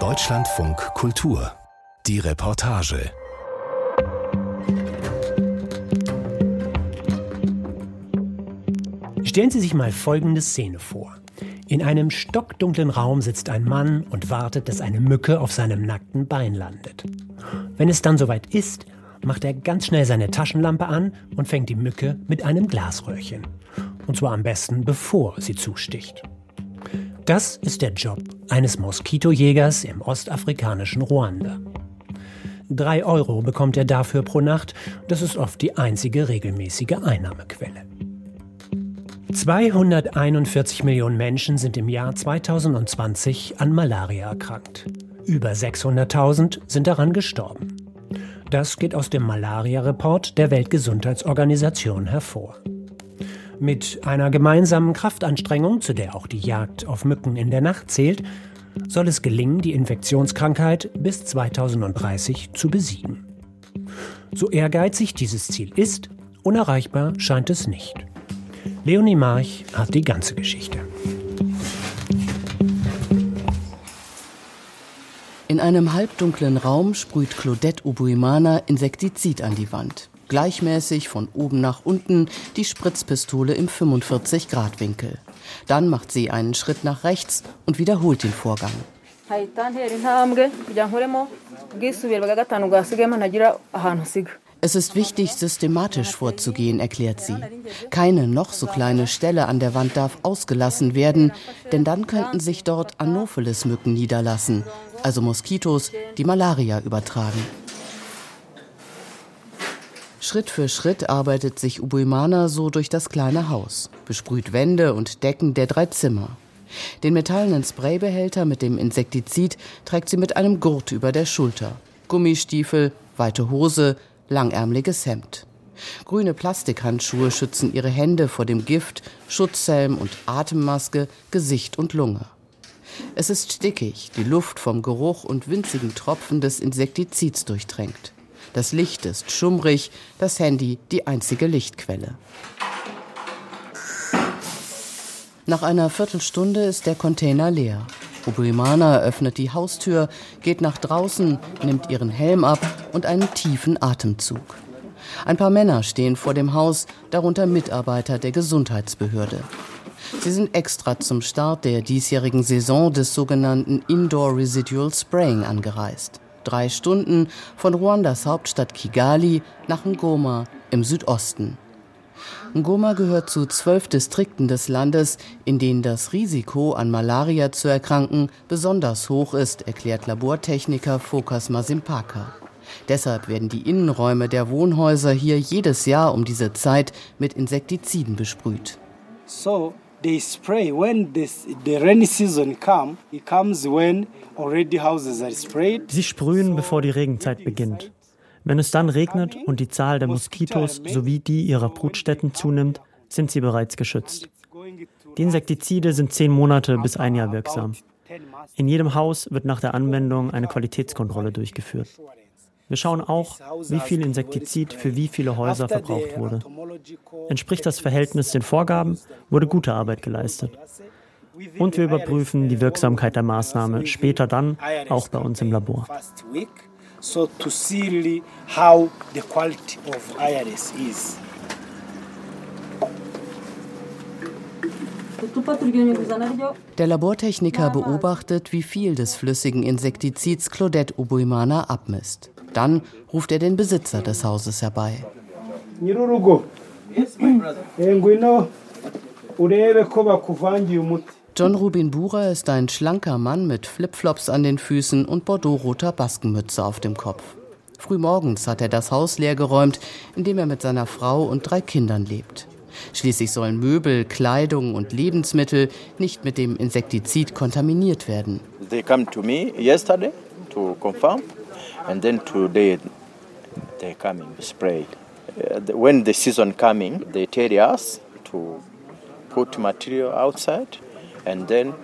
Deutschlandfunk Kultur. Die Reportage. Stellen Sie sich mal folgende Szene vor. In einem stockdunklen Raum sitzt ein Mann und wartet, dass eine Mücke auf seinem nackten Bein landet. Wenn es dann soweit ist, macht er ganz schnell seine Taschenlampe an und fängt die Mücke mit einem Glasröhrchen. Und zwar am besten, bevor sie zusticht. Das ist der Job eines Moskitojägers im ostafrikanischen Ruanda. Drei Euro bekommt er dafür pro Nacht. Das ist oft die einzige regelmäßige Einnahmequelle. 241 Millionen Menschen sind im Jahr 2020 an Malaria erkrankt. Über 600.000 sind daran gestorben. Das geht aus dem Malaria-Report der Weltgesundheitsorganisation hervor. Mit einer gemeinsamen Kraftanstrengung, zu der auch die Jagd auf Mücken in der Nacht zählt, soll es gelingen, die Infektionskrankheit bis 2030 zu besiegen. So ehrgeizig dieses Ziel ist, unerreichbar scheint es nicht. Leonie March hat die ganze Geschichte. In einem halbdunklen Raum sprüht Claudette Ubuimana Insektizid an die Wand gleichmäßig von oben nach unten die Spritzpistole im 45-Grad-Winkel. Dann macht sie einen Schritt nach rechts und wiederholt den Vorgang. Es ist wichtig, systematisch vorzugehen, erklärt sie. Keine noch so kleine Stelle an der Wand darf ausgelassen werden, denn dann könnten sich dort Anopheles-Mücken niederlassen, also Moskitos, die Malaria übertragen. Schritt für Schritt arbeitet sich Ubuimana so durch das kleine Haus, besprüht Wände und Decken der drei Zimmer. Den metallenen Spraybehälter mit dem Insektizid trägt sie mit einem Gurt über der Schulter. Gummistiefel, weite Hose, langärmliches Hemd. Grüne Plastikhandschuhe schützen ihre Hände vor dem Gift, Schutzhelm und Atemmaske, Gesicht und Lunge. Es ist stickig, die Luft vom Geruch und winzigen Tropfen des Insektizids durchtränkt. Das Licht ist schummrig, das Handy die einzige Lichtquelle. Nach einer Viertelstunde ist der Container leer. Ubuimana öffnet die Haustür, geht nach draußen, nimmt ihren Helm ab und einen tiefen Atemzug. Ein paar Männer stehen vor dem Haus, darunter Mitarbeiter der Gesundheitsbehörde. Sie sind extra zum Start der diesjährigen Saison des sogenannten Indoor Residual Spraying angereist drei Stunden von Ruandas Hauptstadt Kigali nach Ngoma im Südosten. Ngoma gehört zu zwölf Distrikten des Landes, in denen das Risiko, an Malaria zu erkranken, besonders hoch ist, erklärt Labortechniker Fokas Masimpaka. Deshalb werden die Innenräume der Wohnhäuser hier jedes Jahr um diese Zeit mit Insektiziden besprüht. So they spray when this, the rainy season come. It comes when already houses are sprayed. Sie sprühen, bevor die Regenzeit beginnt. Wenn es dann regnet und die Zahl der Moskitos sowie die ihrer Brutstätten zunimmt, sind sie bereits geschützt. Die Insektizide sind zehn Monate bis ein Jahr wirksam. In jedem Haus wird nach der Anwendung eine Qualitätskontrolle durchgeführt. Wir schauen auch, wie viel Insektizid für wie viele Häuser verbraucht wurde. Entspricht das Verhältnis den Vorgaben, wurde gute Arbeit geleistet. Und wir überprüfen die Wirksamkeit der Maßnahme später dann auch bei uns im Labor. Der Labortechniker beobachtet, wie viel des flüssigen Insektizids Claudette Ubuimana abmisst. Dann ruft er den Besitzer des Hauses herbei. John Rubin Burer ist ein schlanker Mann mit Flipflops an den Füßen und bordeauxroter Baskenmütze auf dem Kopf. Frühmorgens hat er das Haus leergeräumt, in dem er mit seiner Frau und drei Kindern lebt. Schließlich sollen Möbel, Kleidung und Lebensmittel nicht mit dem Insektizid kontaminiert werden. They come to me yesterday to confirm and then today they coming spray. Uh, when the season coming, they tell us to put material outside and then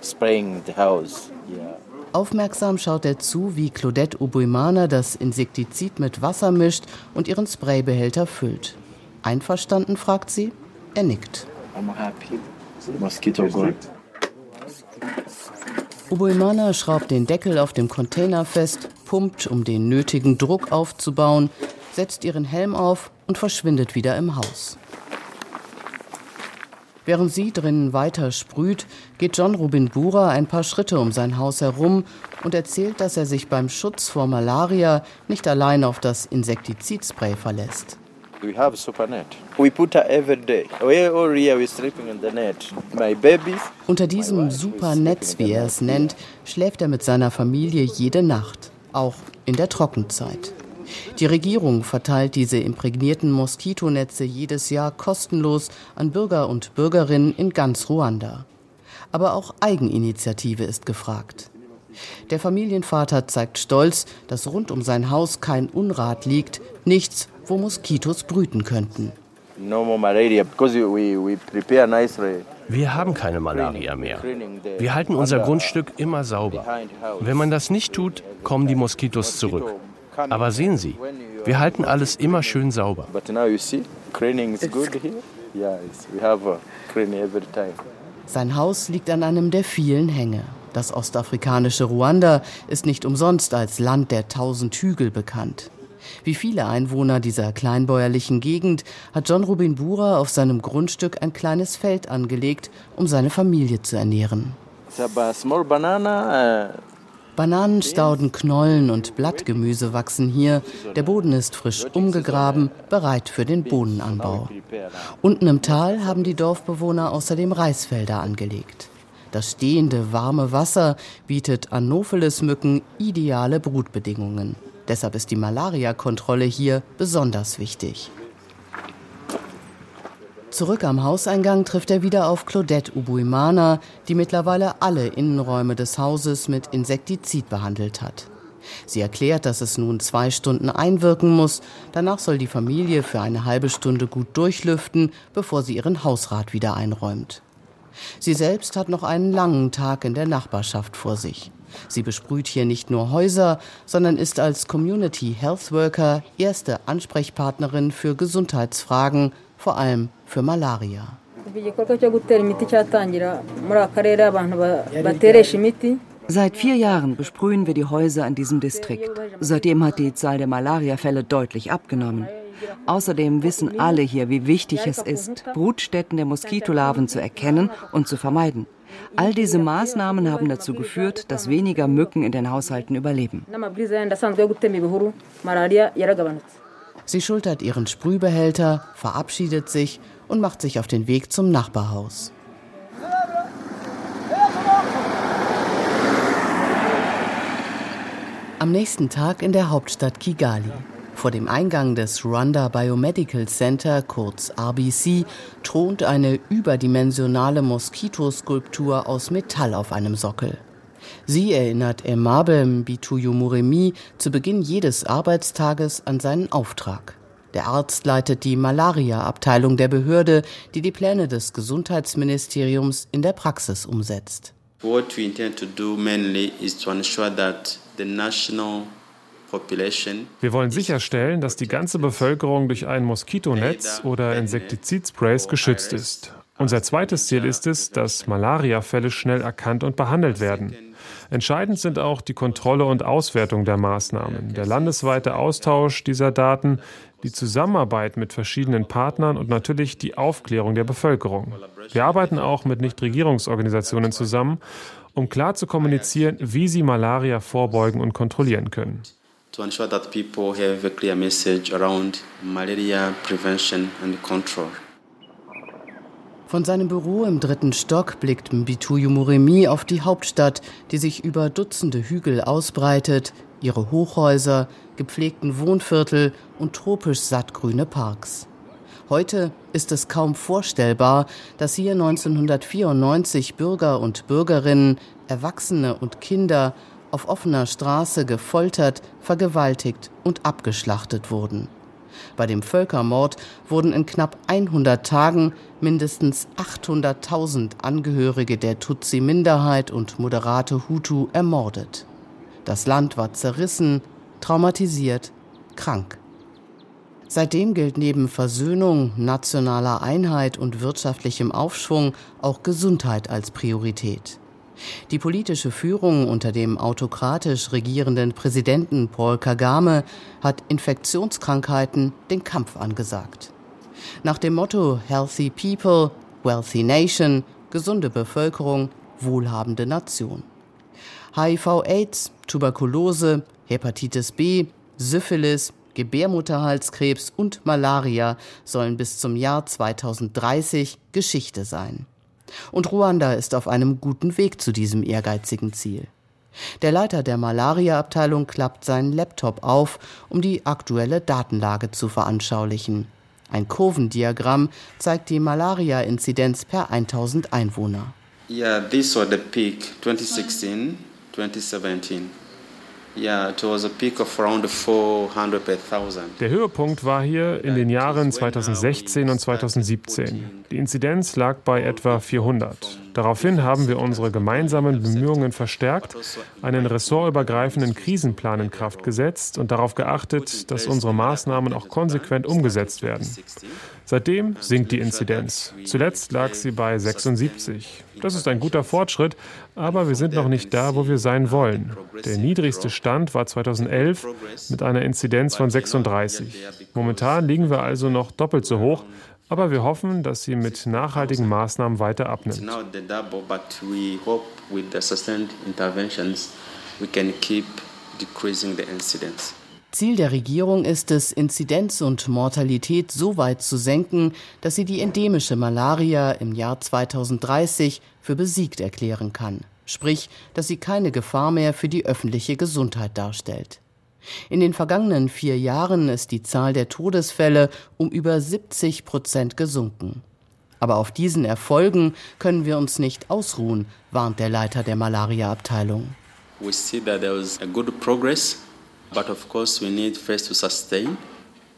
spraying the house. Yeah. Aufmerksam schaut er zu, wie Claudette Ubuimana das Insektizid mit Wasser mischt und ihren Spraybehälter füllt. Einverstanden, fragt sie. Er nickt. I'm happy. Mosquito gone. Oboimana schraubt den Deckel auf dem Container fest, pumpt, um den nötigen Druck aufzubauen, setzt ihren Helm auf und verschwindet wieder im Haus. Während sie drinnen weiter sprüht, geht John Rubin Bura ein paar Schritte um sein Haus herum und erzählt, dass er sich beim Schutz vor Malaria nicht allein auf das Insektizidspray verlässt. We have super net. We put her every day. All year we sleeping in the net. My babies. Unter diesem Supernetz, wie er es nennt, schläft er mit seiner Familie jede Nacht, auch in der Trockenzeit. Die Regierung verteilt diese imprägnierten Moskitonetze jedes Jahr kostenlos an Bürger und Bürgerinnen in ganz Ruanda. Aber auch Eigeninitiative ist gefragt. Der Familienvater zeigt stolz, dass rund um sein Haus kein Unrat liegt, nichts, wo Moskitos brüten könnten. Wir haben keine Malaria mehr. Wir halten unser Grundstück immer sauber. Wenn man das nicht tut, kommen die Moskitos zurück. Aber sehen Sie, wir halten alles immer schön sauber. Sein Haus liegt an einem der vielen Hänge. Das ostafrikanische Ruanda ist nicht umsonst als Land der tausend Hügel bekannt. Wie viele Einwohner dieser kleinbäuerlichen Gegend hat John Rubin Bura auf seinem Grundstück ein kleines Feld angelegt, um seine Familie zu ernähren. Bananenstauden, Knollen und Blattgemüse wachsen hier. Der Boden ist frisch umgegraben, bereit für den Bohnenanbau. Unten im Tal haben die Dorfbewohner außerdem Reisfelder angelegt. Das stehende warme Wasser bietet Anopheles-Mücken ideale Brutbedingungen. Deshalb ist die Malariakontrolle hier besonders wichtig. Zurück am Hauseingang trifft er wieder auf Claudette Ubuimana, die mittlerweile alle Innenräume des Hauses mit Insektizid behandelt hat. Sie erklärt, dass es nun zwei Stunden einwirken muss. Danach soll die Familie für eine halbe Stunde gut durchlüften, bevor sie ihren Hausrat wieder einräumt. Sie selbst hat noch einen langen Tag in der Nachbarschaft vor sich. Sie besprüht hier nicht nur Häuser, sondern ist als Community Health Worker erste Ansprechpartnerin für Gesundheitsfragen, vor allem für Malaria. Seit vier Jahren besprühen wir die Häuser in diesem Distrikt. Seitdem hat die Zahl der Malariafälle deutlich abgenommen. Außerdem wissen alle hier, wie wichtig es ist, Brutstätten der Moskitolarven zu erkennen und zu vermeiden. All diese Maßnahmen haben dazu geführt, dass weniger Mücken in den Haushalten überleben. Sie schultert ihren Sprühbehälter, verabschiedet sich und macht sich auf den Weg zum Nachbarhaus. Am nächsten Tag in der Hauptstadt Kigali. Vor dem Eingang des Rwanda Biomedical Center, kurz RBC, thront eine überdimensionale Moskitoskulptur aus Metall auf einem Sockel. Sie erinnert Emabe Bituyu Muremi zu Beginn jedes Arbeitstages an seinen Auftrag. Der Arzt leitet die Malaria-Abteilung der Behörde, die die Pläne des Gesundheitsministeriums in der Praxis umsetzt. What we intend to do mainly is to ensure that the national wir wollen sicherstellen, dass die ganze Bevölkerung durch ein Moskitonetz oder Insektizidsprays geschützt ist. Unser zweites Ziel ist es, dass Malariafälle schnell erkannt und behandelt werden. Entscheidend sind auch die Kontrolle und Auswertung der Maßnahmen, der landesweite Austausch dieser Daten, die Zusammenarbeit mit verschiedenen Partnern und natürlich die Aufklärung der Bevölkerung. Wir arbeiten auch mit Nichtregierungsorganisationen zusammen, um klar zu kommunizieren, wie sie Malaria vorbeugen und kontrollieren können. To ensure that people have a clear message around malaria prevention and control. Von seinem Büro im dritten Stock blickt Mbituyu Muremi auf die Hauptstadt, die sich über Dutzende Hügel ausbreitet, ihre Hochhäuser, gepflegten Wohnviertel und tropisch sattgrüne Parks. Heute ist es kaum vorstellbar, dass hier 1994 Bürger und Bürgerinnen, Erwachsene und Kinder auf offener Straße gefoltert, vergewaltigt und abgeschlachtet wurden. Bei dem Völkermord wurden in knapp 100 Tagen mindestens 800.000 Angehörige der Tutsi-Minderheit und moderate Hutu ermordet. Das Land war zerrissen, traumatisiert, krank. Seitdem gilt neben Versöhnung, nationaler Einheit und wirtschaftlichem Aufschwung auch Gesundheit als Priorität. Die politische Führung unter dem autokratisch regierenden Präsidenten Paul Kagame hat Infektionskrankheiten den Kampf angesagt. Nach dem Motto Healthy People, Wealthy Nation, gesunde Bevölkerung, wohlhabende Nation. HIV-Aids, Tuberkulose, Hepatitis B, Syphilis, Gebärmutterhalskrebs und Malaria sollen bis zum Jahr 2030 Geschichte sein. Und Ruanda ist auf einem guten Weg zu diesem ehrgeizigen Ziel. Der Leiter der Malaria-Abteilung klappt seinen Laptop auf, um die aktuelle Datenlage zu veranschaulichen. Ein Kurvendiagramm zeigt die Malaria-Inzidenz per 1000 Einwohner. Yeah, this was the peak 2016, 2017. Der Höhepunkt war hier in den Jahren 2016 und 2017. Die Inzidenz lag bei etwa 400. Daraufhin haben wir unsere gemeinsamen Bemühungen verstärkt, einen ressortübergreifenden Krisenplan in Kraft gesetzt und darauf geachtet, dass unsere Maßnahmen auch konsequent umgesetzt werden. Seitdem sinkt die Inzidenz. Zuletzt lag sie bei 76. Das ist ein guter Fortschritt, aber wir sind noch nicht da, wo wir sein wollen. Der niedrigste Stand war 2011 mit einer Inzidenz von 36. Momentan liegen wir also noch doppelt so hoch, aber wir hoffen, dass sie mit nachhaltigen Maßnahmen weiter abnimmt. Ziel der Regierung ist es, Inzidenz und Mortalität so weit zu senken, dass sie die endemische Malaria im Jahr 2030 für besiegt erklären kann. Sprich, dass sie keine Gefahr mehr für die öffentliche Gesundheit darstellt. In den vergangenen vier Jahren ist die Zahl der Todesfälle um über 70 Prozent gesunken. Aber auf diesen Erfolgen können wir uns nicht ausruhen, warnt der Leiter der Malaria-Abteilung. We see that there was a good progress, but of course we need first to sustain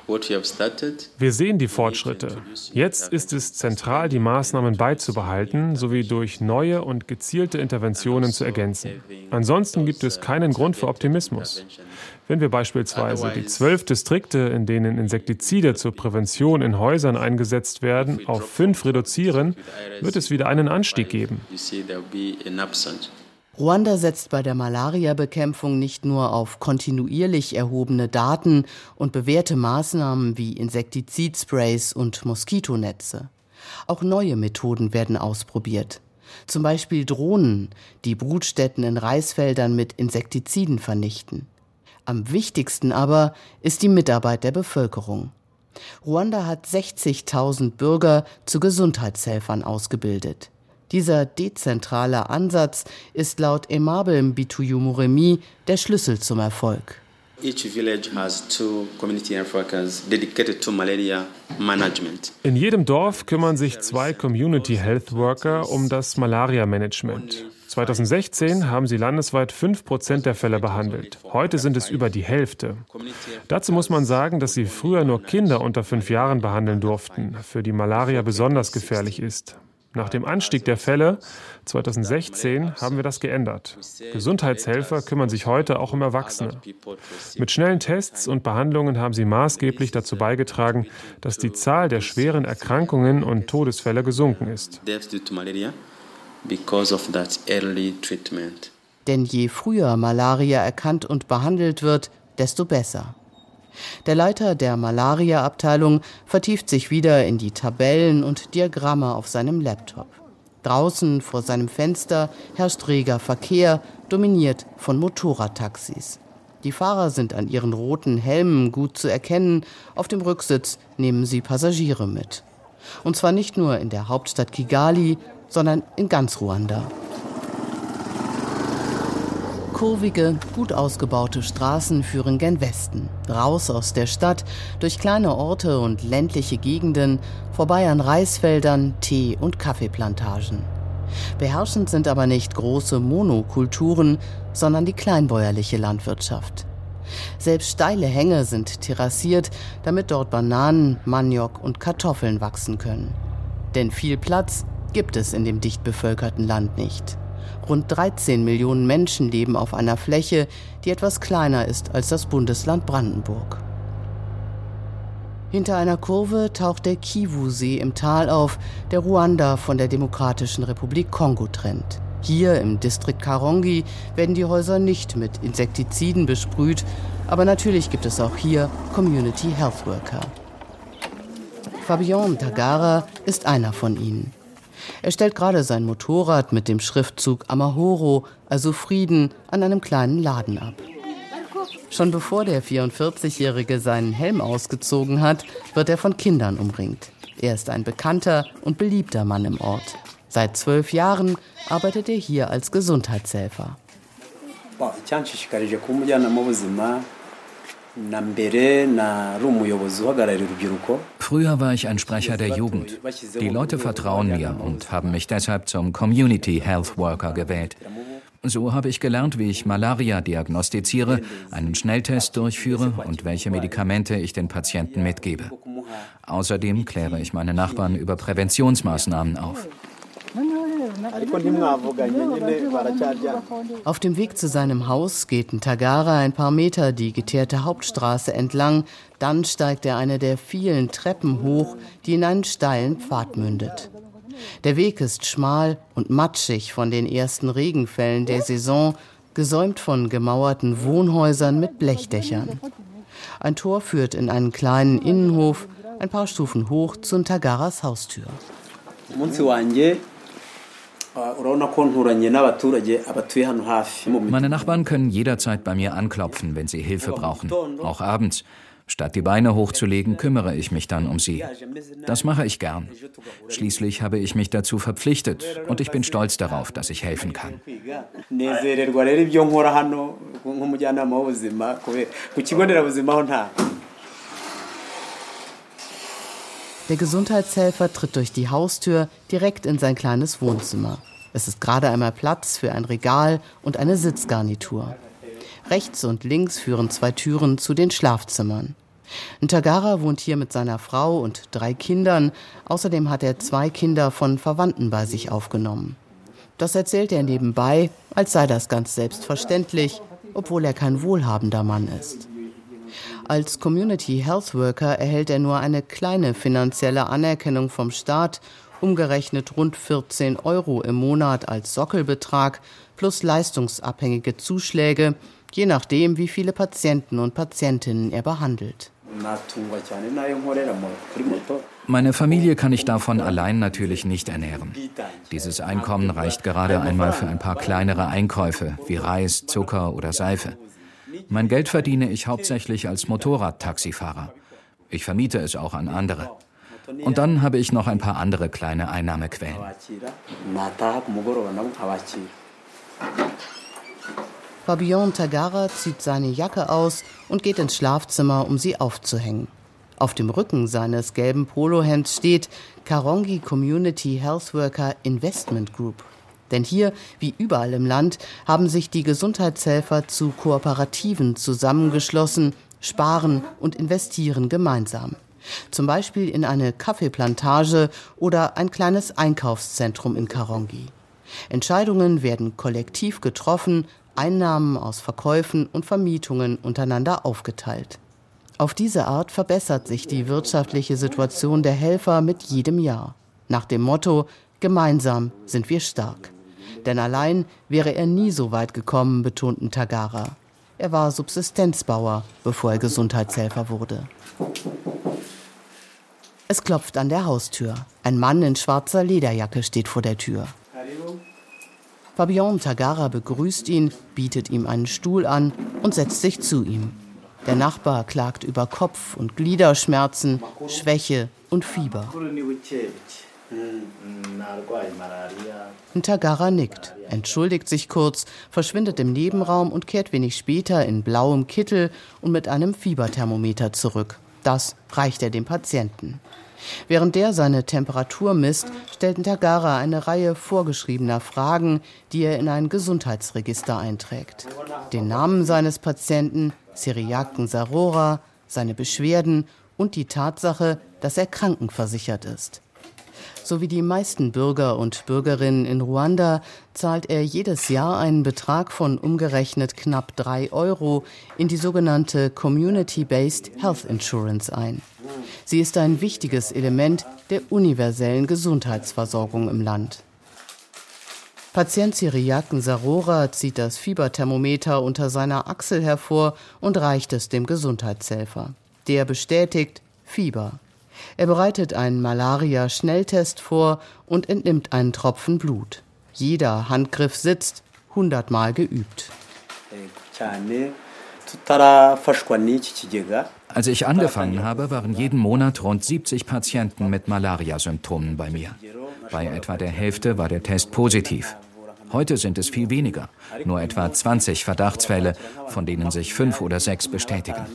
wir sehen die Fortschritte. Jetzt ist es zentral, die Maßnahmen beizubehalten sowie durch neue und gezielte Interventionen zu ergänzen. Ansonsten gibt es keinen Grund für Optimismus. Wenn wir beispielsweise die zwölf Distrikte, in denen Insektizide zur Prävention in Häusern eingesetzt werden, auf fünf reduzieren, wird es wieder einen Anstieg geben. Ruanda setzt bei der Malariabekämpfung nicht nur auf kontinuierlich erhobene Daten und bewährte Maßnahmen wie Insektizidsprays und Moskitonetze. Auch neue Methoden werden ausprobiert. Zum Beispiel Drohnen, die Brutstätten in Reisfeldern mit Insektiziden vernichten. Am wichtigsten aber ist die Mitarbeit der Bevölkerung. Ruanda hat 60.000 Bürger zu Gesundheitshelfern ausgebildet. Dieser dezentrale Ansatz ist laut Aimable Mbituyumuremi der Schlüssel zum Erfolg. In jedem Dorf kümmern sich zwei Community Health Worker um das Malaria-Management. 2016 haben sie landesweit 5 Prozent der Fälle behandelt. Heute sind es über die Hälfte. Dazu muss man sagen, dass sie früher nur Kinder unter fünf Jahren behandeln durften, für die Malaria besonders gefährlich ist. Nach dem Anstieg der Fälle 2016 haben wir das geändert. Gesundheitshelfer kümmern sich heute auch um Erwachsene. Mit schnellen Tests und Behandlungen haben sie maßgeblich dazu beigetragen, dass die Zahl der schweren Erkrankungen und Todesfälle gesunken ist. Denn je früher Malaria erkannt und behandelt wird, desto besser. Der Leiter der Malaria-Abteilung vertieft sich wieder in die Tabellen und Diagramme auf seinem Laptop. Draußen vor seinem Fenster herrscht reger Verkehr, dominiert von Motorradtaxis. Die Fahrer sind an ihren roten Helmen gut zu erkennen, auf dem Rücksitz nehmen sie Passagiere mit. Und zwar nicht nur in der Hauptstadt Kigali, sondern in ganz Ruanda. Kurvige, gut ausgebaute Straßen führen gen Westen, raus aus der Stadt, durch kleine Orte und ländliche Gegenden, vorbei an Reisfeldern, Tee- und Kaffeeplantagen. Beherrschend sind aber nicht große Monokulturen, sondern die kleinbäuerliche Landwirtschaft. Selbst steile Hänge sind terrassiert, damit dort Bananen, Maniok und Kartoffeln wachsen können. Denn viel Platz gibt es in dem dicht bevölkerten Land nicht. Rund 13 Millionen Menschen leben auf einer Fläche, die etwas kleiner ist als das Bundesland Brandenburg. Hinter einer Kurve taucht der Kivu-See im Tal auf, der Ruanda von der Demokratischen Republik Kongo trennt. Hier im Distrikt Karongi werden die Häuser nicht mit Insektiziden besprüht, aber natürlich gibt es auch hier Community Health Worker. Fabian Tagara ist einer von ihnen. Er stellt gerade sein Motorrad mit dem Schriftzug Amahoro, also Frieden, an einem kleinen Laden ab. Schon bevor der 44-Jährige seinen Helm ausgezogen hat, wird er von Kindern umringt. Er ist ein bekannter und beliebter Mann im Ort. Seit zwölf Jahren arbeitet er hier als Gesundheitshelfer. Früher war ich ein Sprecher der Jugend. Die Leute vertrauen mir und haben mich deshalb zum Community Health Worker gewählt. So habe ich gelernt, wie ich Malaria diagnostiziere, einen Schnelltest durchführe und welche Medikamente ich den Patienten mitgebe. Außerdem kläre ich meine Nachbarn über Präventionsmaßnahmen auf. Auf dem Weg zu seinem Haus geht Tagara ein paar Meter die geteerte Hauptstraße entlang. Dann steigt er eine der vielen Treppen hoch, die in einen steilen Pfad mündet. Der Weg ist schmal und matschig von den ersten Regenfällen der Saison, gesäumt von gemauerten Wohnhäusern mit Blechdächern. Ein Tor führt in einen kleinen Innenhof, ein paar Stufen hoch zu Tagaras Haustür. Meine Nachbarn können jederzeit bei mir anklopfen, wenn sie Hilfe brauchen, auch abends. Statt die Beine hochzulegen, kümmere ich mich dann um sie. Das mache ich gern. Schließlich habe ich mich dazu verpflichtet und ich bin stolz darauf, dass ich helfen kann. Der Gesundheitshelfer tritt durch die Haustür direkt in sein kleines Wohnzimmer. Es ist gerade einmal Platz für ein Regal und eine Sitzgarnitur. Rechts und links führen zwei Türen zu den Schlafzimmern. Ntagara wohnt hier mit seiner Frau und drei Kindern. Außerdem hat er zwei Kinder von Verwandten bei sich aufgenommen. Das erzählt er nebenbei, als sei das ganz selbstverständlich, obwohl er kein wohlhabender Mann ist. Als Community Health Worker erhält er nur eine kleine finanzielle Anerkennung vom Staat, umgerechnet rund 14 Euro im Monat als Sockelbetrag plus leistungsabhängige Zuschläge, je nachdem, wie viele Patienten und Patientinnen er behandelt. Meine Familie kann ich davon allein natürlich nicht ernähren. Dieses Einkommen reicht gerade einmal für ein paar kleinere Einkäufe wie Reis, Zucker oder Seife. Mein Geld verdiene ich hauptsächlich als Motorradtaxifahrer. Ich vermiete es auch an andere. Und dann habe ich noch ein paar andere kleine Einnahmequellen. Fabian Tagara zieht seine Jacke aus und geht ins Schlafzimmer, um sie aufzuhängen. Auf dem Rücken seines gelben Polohemds steht Karongi Community Health Worker Investment Group. Denn hier, wie überall im Land, haben sich die Gesundheitshelfer zu Kooperativen zusammengeschlossen, sparen und investieren gemeinsam. Zum Beispiel in eine Kaffeeplantage oder ein kleines Einkaufszentrum in Karongi. Entscheidungen werden kollektiv getroffen, Einnahmen aus Verkäufen und Vermietungen untereinander aufgeteilt. Auf diese Art verbessert sich die wirtschaftliche Situation der Helfer mit jedem Jahr. Nach dem Motto Gemeinsam sind wir stark. Denn allein wäre er nie so weit gekommen, betonten Tagara. Er war Subsistenzbauer, bevor er Gesundheitshelfer wurde. Es klopft an der Haustür. Ein Mann in schwarzer Lederjacke steht vor der Tür. Fabian Tagara begrüßt ihn, bietet ihm einen Stuhl an und setzt sich zu ihm. Der Nachbar klagt über Kopf- und Gliederschmerzen, Schwäche und Fieber. Ntagara nickt, entschuldigt sich kurz, verschwindet im Nebenraum und kehrt wenig später in blauem Kittel und mit einem Fieberthermometer zurück. Das reicht er dem Patienten. Während der seine Temperatur misst, stellt Ntagara eine Reihe vorgeschriebener Fragen, die er in ein Gesundheitsregister einträgt. Den Namen seines Patienten, Siriaken Sarora, seine Beschwerden und die Tatsache, dass er krankenversichert ist. So wie die meisten Bürger und Bürgerinnen in Ruanda zahlt er jedes Jahr einen Betrag von umgerechnet knapp drei Euro in die sogenannte Community-Based Health Insurance ein. Sie ist ein wichtiges Element der universellen Gesundheitsversorgung im Land. Patient Cyriaken Sarora zieht das Fieberthermometer unter seiner Achsel hervor und reicht es dem Gesundheitshelfer. Der bestätigt Fieber. Er bereitet einen Malaria-Schnelltest vor und entnimmt einen Tropfen Blut. Jeder Handgriff sitzt, hundertmal geübt. Als ich angefangen habe, waren jeden Monat rund 70 Patienten mit Malaria-Symptomen bei mir. Bei etwa der Hälfte war der Test positiv. Heute sind es viel weniger, nur etwa 20 Verdachtsfälle, von denen sich fünf oder sechs bestätigen.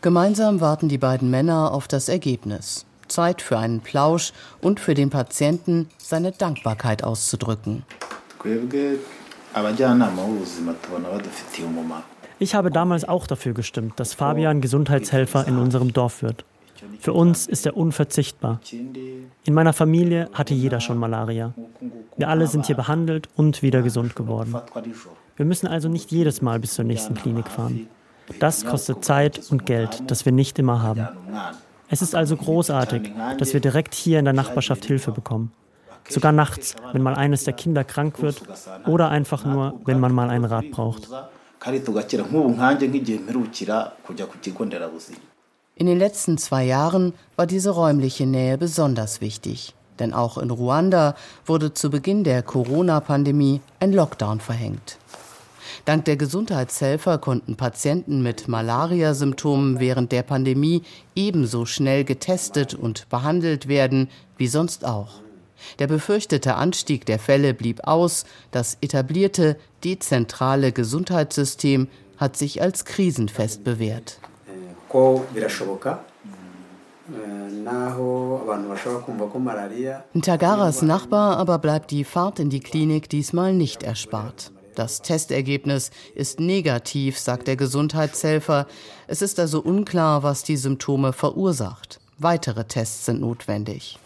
Gemeinsam warten die beiden Männer auf das Ergebnis. Zeit für einen Plausch und für den Patienten seine Dankbarkeit auszudrücken. Ich habe damals auch dafür gestimmt, dass Fabian Gesundheitshelfer in unserem Dorf wird. Für uns ist er unverzichtbar. In meiner Familie hatte jeder schon Malaria. Wir alle sind hier behandelt und wieder gesund geworden. Wir müssen also nicht jedes Mal bis zur nächsten Klinik fahren. Das kostet Zeit und Geld, das wir nicht immer haben. Es ist also großartig, dass wir direkt hier in der Nachbarschaft Hilfe bekommen. Sogar nachts, wenn mal eines der Kinder krank wird oder einfach nur, wenn man mal einen Rat braucht. In den letzten zwei Jahren war diese räumliche Nähe besonders wichtig. Denn auch in Ruanda wurde zu Beginn der Corona-Pandemie ein Lockdown verhängt. Dank der Gesundheitshelfer konnten Patienten mit Malariasymptomen während der Pandemie ebenso schnell getestet und behandelt werden wie sonst auch. Der befürchtete Anstieg der Fälle blieb aus, das etablierte, dezentrale Gesundheitssystem hat sich als krisenfest bewährt. Tagaras Nachbar aber bleibt die Fahrt in die Klinik diesmal nicht erspart. Das Testergebnis ist negativ, sagt der Gesundheitshelfer. Es ist also unklar, was die Symptome verursacht. Weitere Tests sind notwendig.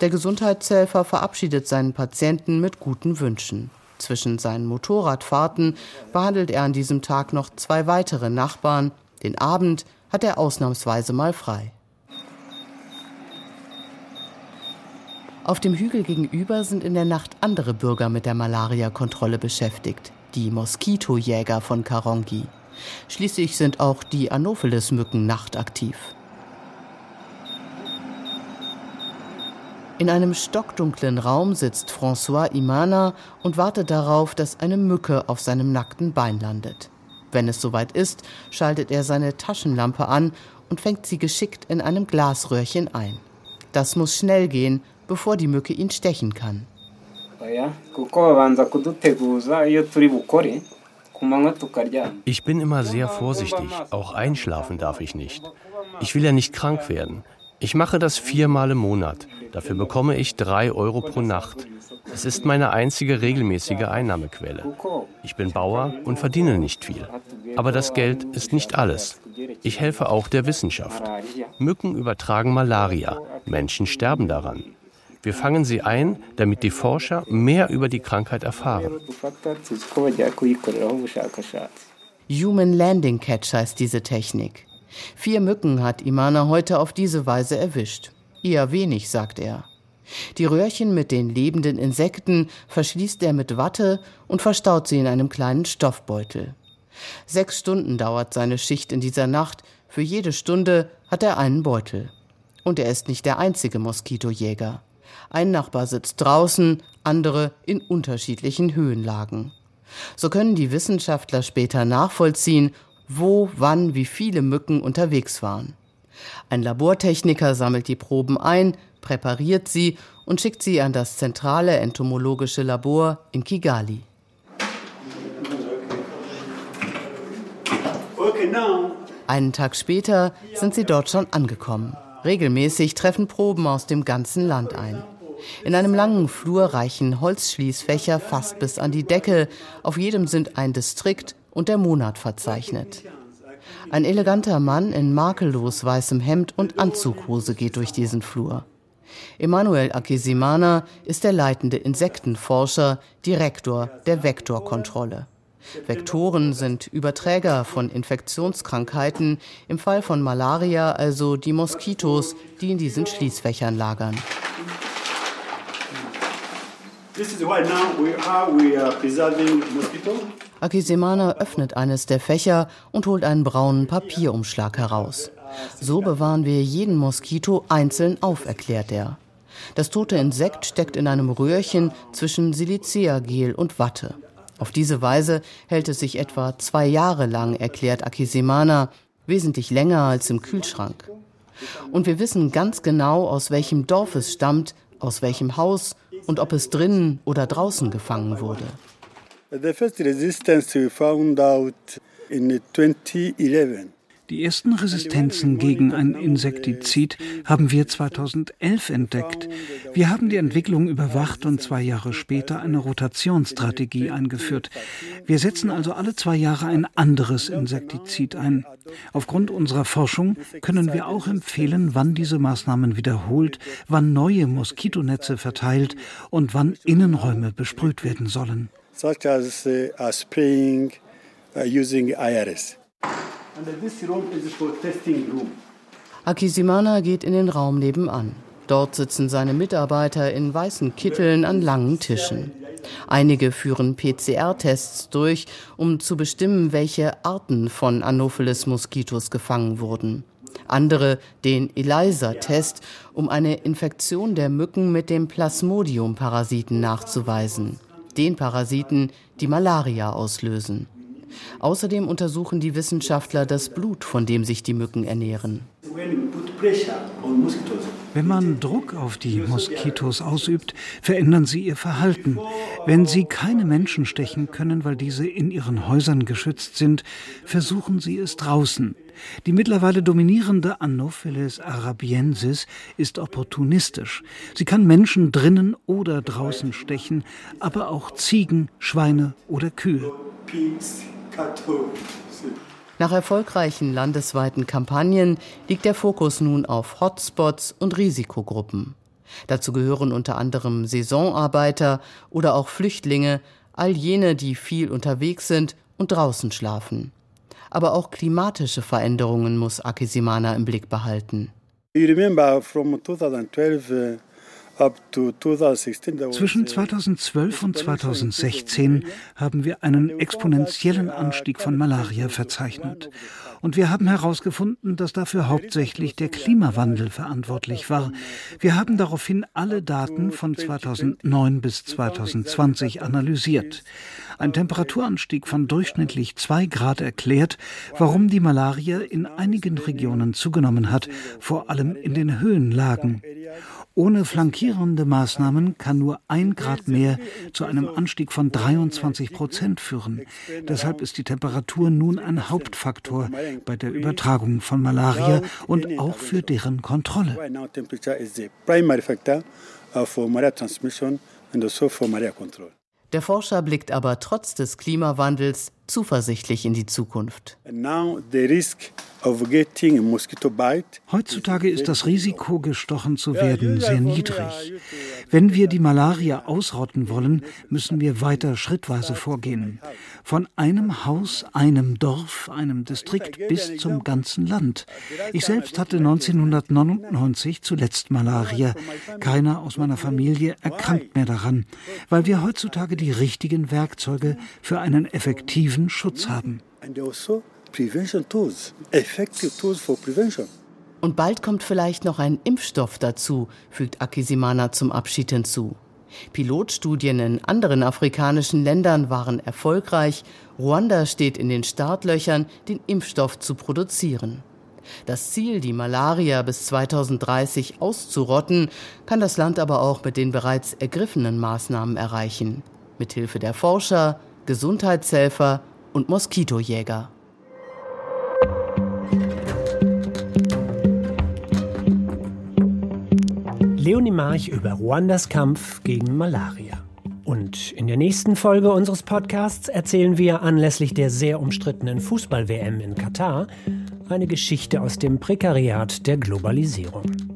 Der Gesundheitshelfer verabschiedet seinen Patienten mit guten Wünschen. Zwischen seinen Motorradfahrten behandelt er an diesem Tag noch zwei weitere Nachbarn. Den Abend hat er ausnahmsweise mal frei. Auf dem Hügel gegenüber sind in der Nacht andere Bürger mit der Malaria-Kontrolle beschäftigt, die Moskitojäger von Karongi. Schließlich sind auch die Anopheles-Mücken nachtaktiv. In einem stockdunklen Raum sitzt François Imana und wartet darauf, dass eine Mücke auf seinem nackten Bein landet. Wenn es soweit ist, schaltet er seine Taschenlampe an und fängt sie geschickt in einem Glasröhrchen ein. Das muss schnell gehen, bevor die Mücke ihn stechen kann. Ich bin immer sehr vorsichtig, auch einschlafen darf ich nicht. Ich will ja nicht krank werden. Ich mache das viermal im Monat. Dafür bekomme ich drei Euro pro Nacht. Es ist meine einzige regelmäßige Einnahmequelle. Ich bin Bauer und verdiene nicht viel. Aber das Geld ist nicht alles. Ich helfe auch der Wissenschaft. Mücken übertragen Malaria. Menschen sterben daran. Wir fangen sie ein, damit die Forscher mehr über die Krankheit erfahren. Human Landing Catch heißt diese Technik. Vier Mücken hat Imana heute auf diese Weise erwischt. Eher wenig, sagt er. Die Röhrchen mit den lebenden Insekten verschließt er mit Watte und verstaut sie in einem kleinen Stoffbeutel. Sechs Stunden dauert seine Schicht in dieser Nacht. Für jede Stunde hat er einen Beutel. Und er ist nicht der einzige Moskitojäger. Ein Nachbar sitzt draußen, andere in unterschiedlichen Höhenlagen. So können die Wissenschaftler später nachvollziehen, wo, wann, wie viele Mücken unterwegs waren. Ein Labortechniker sammelt die Proben ein, präpariert sie und schickt sie an das zentrale entomologische Labor in Kigali. Einen Tag später sind sie dort schon angekommen. Regelmäßig treffen Proben aus dem ganzen Land ein. In einem langen Flur reichen Holzschließfächer fast bis an die Decke. Auf jedem sind ein Distrikt und der Monat verzeichnet. Ein eleganter Mann in makellos weißem Hemd und Anzughose geht durch diesen Flur. Emanuel Akisimana ist der leitende Insektenforscher, Direktor der Vektorkontrolle. Vektoren sind Überträger von Infektionskrankheiten, im Fall von Malaria also die Moskitos, die in diesen Schließfächern lagern. Akisemana öffnet eines der Fächer und holt einen braunen Papierumschlag heraus. So bewahren wir jeden Moskito einzeln auf, erklärt er. Das tote Insekt steckt in einem Röhrchen zwischen Siliceagel und Watte. Auf diese Weise hält es sich etwa zwei Jahre lang, erklärt Akisemana, wesentlich länger als im Kühlschrank. Und wir wissen ganz genau, aus welchem Dorf es stammt, aus welchem Haus und ob es drinnen oder draußen gefangen wurde. Die ersten Resistenzen gegen ein Insektizid haben wir 2011 entdeckt. Wir haben die Entwicklung überwacht und zwei Jahre später eine Rotationsstrategie eingeführt. Wir setzen also alle zwei Jahre ein anderes Insektizid ein. Aufgrund unserer Forschung können wir auch empfehlen, wann diese Maßnahmen wiederholt, wann neue Moskitonetze verteilt und wann Innenräume besprüht werden sollen. Such as uh, spraying uh, using IRS. Akisimana geht in den Raum nebenan. Dort sitzen seine Mitarbeiter in weißen Kitteln an langen Tischen. Einige führen PCR-Tests durch, um zu bestimmen, welche Arten von Anopheles-Moskitos gefangen wurden. Andere den ELISA-Test, um eine Infektion der Mücken mit dem Plasmodium-Parasiten nachzuweisen. Den Parasiten, die Malaria auslösen. Außerdem untersuchen die Wissenschaftler das Blut, von dem sich die Mücken ernähren. Wenn man Druck auf die Moskitos ausübt, verändern sie ihr Verhalten. Wenn sie keine Menschen stechen können, weil diese in ihren Häusern geschützt sind, versuchen sie es draußen. Die mittlerweile dominierende Anopheles arabiensis ist opportunistisch. Sie kann Menschen drinnen oder draußen stechen, aber auch Ziegen, Schweine oder Kühe. Nach erfolgreichen landesweiten Kampagnen liegt der Fokus nun auf Hotspots und Risikogruppen. Dazu gehören unter anderem Saisonarbeiter oder auch Flüchtlinge, all jene, die viel unterwegs sind und draußen schlafen. Aber auch klimatische Veränderungen muss Akisimana im Blick behalten. You remember from 2012 zwischen 2012 und 2016 haben wir einen exponentiellen Anstieg von Malaria verzeichnet. Und wir haben herausgefunden, dass dafür hauptsächlich der Klimawandel verantwortlich war. Wir haben daraufhin alle Daten von 2009 bis 2020 analysiert. Ein Temperaturanstieg von durchschnittlich zwei Grad erklärt, warum die Malaria in einigen Regionen zugenommen hat, vor allem in den Höhenlagen. Ohne flankierende Maßnahmen kann nur ein Grad mehr zu einem Anstieg von 23 Prozent führen. Deshalb ist die Temperatur nun ein Hauptfaktor bei der Übertragung von Malaria und auch für deren Kontrolle. Der Forscher blickt aber trotz des Klimawandels zuversichtlich in die Zukunft. Heutzutage ist das Risiko, gestochen zu werden, sehr niedrig. Wenn wir die Malaria ausrotten wollen, müssen wir weiter schrittweise vorgehen. Von einem Haus, einem Dorf, einem Distrikt bis zum ganzen Land. Ich selbst hatte 1999 zuletzt Malaria. Keiner aus meiner Familie erkrankt mehr daran, weil wir heutzutage die richtigen Werkzeuge für einen effektiven Schutz haben. Also. Und bald kommt vielleicht noch ein Impfstoff dazu, fügt Akisimana zum Abschied hinzu. Pilotstudien in anderen afrikanischen Ländern waren erfolgreich. Ruanda steht in den Startlöchern, den Impfstoff zu produzieren. Das Ziel, die Malaria bis 2030 auszurotten, kann das Land aber auch mit den bereits ergriffenen Maßnahmen erreichen. Mithilfe der Forscher, Gesundheitshelfer und Moskitojäger. Leonie March über Ruandas Kampf gegen Malaria. Und in der nächsten Folge unseres Podcasts erzählen wir anlässlich der sehr umstrittenen Fußball-WM in Katar eine Geschichte aus dem Prekariat der Globalisierung.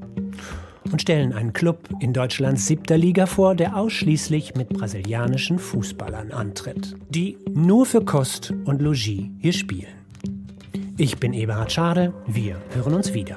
Und stellen einen Club in Deutschlands siebter Liga vor, der ausschließlich mit brasilianischen Fußballern antritt, die nur für Kost und Logis hier spielen. Ich bin Eberhard Schade, wir hören uns wieder.